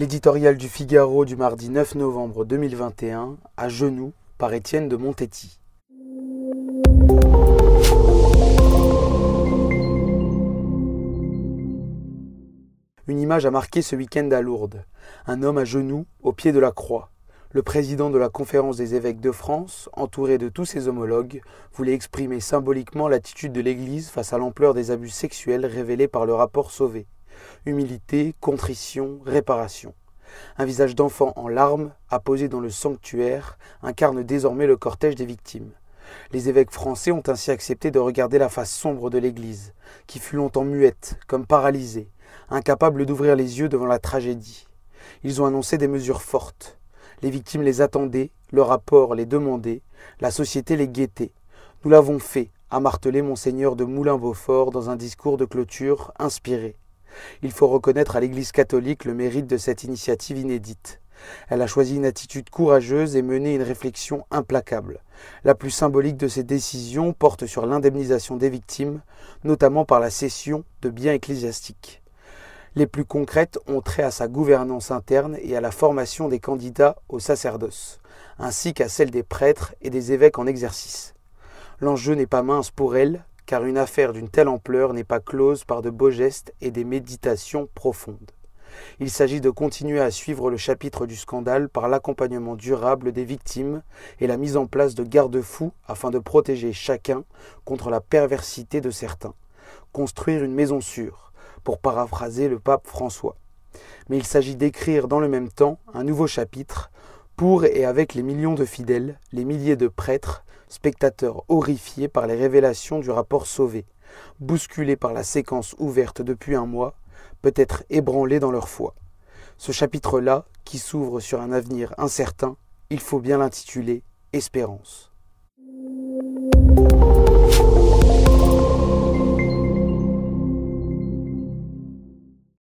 L'éditorial du Figaro du mardi 9 novembre 2021, à genoux, par Étienne de Montetti. Une image a marqué ce week-end à Lourdes. Un homme à genoux, au pied de la croix. Le président de la conférence des évêques de France, entouré de tous ses homologues, voulait exprimer symboliquement l'attitude de l'Église face à l'ampleur des abus sexuels révélés par le rapport Sauvé. Humilité, contrition, réparation. Un visage d'enfant en larmes, apposé dans le sanctuaire, incarne désormais le cortège des victimes. Les évêques français ont ainsi accepté de regarder la face sombre de l'Église, qui fut longtemps muette, comme paralysée, incapable d'ouvrir les yeux devant la tragédie. Ils ont annoncé des mesures fortes. Les victimes les attendaient, le rapport les demandait, la société les guettait. Nous l'avons fait, a martelé monseigneur de Moulin-Beaufort dans un discours de clôture inspiré. Il faut reconnaître à l'Église catholique le mérite de cette initiative inédite. Elle a choisi une attitude courageuse et mené une réflexion implacable. La plus symbolique de ces décisions porte sur l'indemnisation des victimes, notamment par la cession de biens ecclésiastiques. Les plus concrètes ont trait à sa gouvernance interne et à la formation des candidats au sacerdoce, ainsi qu'à celle des prêtres et des évêques en exercice. L'enjeu n'est pas mince pour elle, car une affaire d'une telle ampleur n'est pas close par de beaux gestes et des méditations profondes. Il s'agit de continuer à suivre le chapitre du scandale par l'accompagnement durable des victimes et la mise en place de garde-fous afin de protéger chacun contre la perversité de certains. Construire une maison sûre, pour paraphraser le pape François. Mais il s'agit d'écrire dans le même temps un nouveau chapitre pour et avec les millions de fidèles, les milliers de prêtres, spectateurs horrifiés par les révélations du rapport Sauvé, bousculés par la séquence ouverte depuis un mois, peut-être ébranlés dans leur foi. Ce chapitre-là, qui s'ouvre sur un avenir incertain, il faut bien l'intituler Espérance.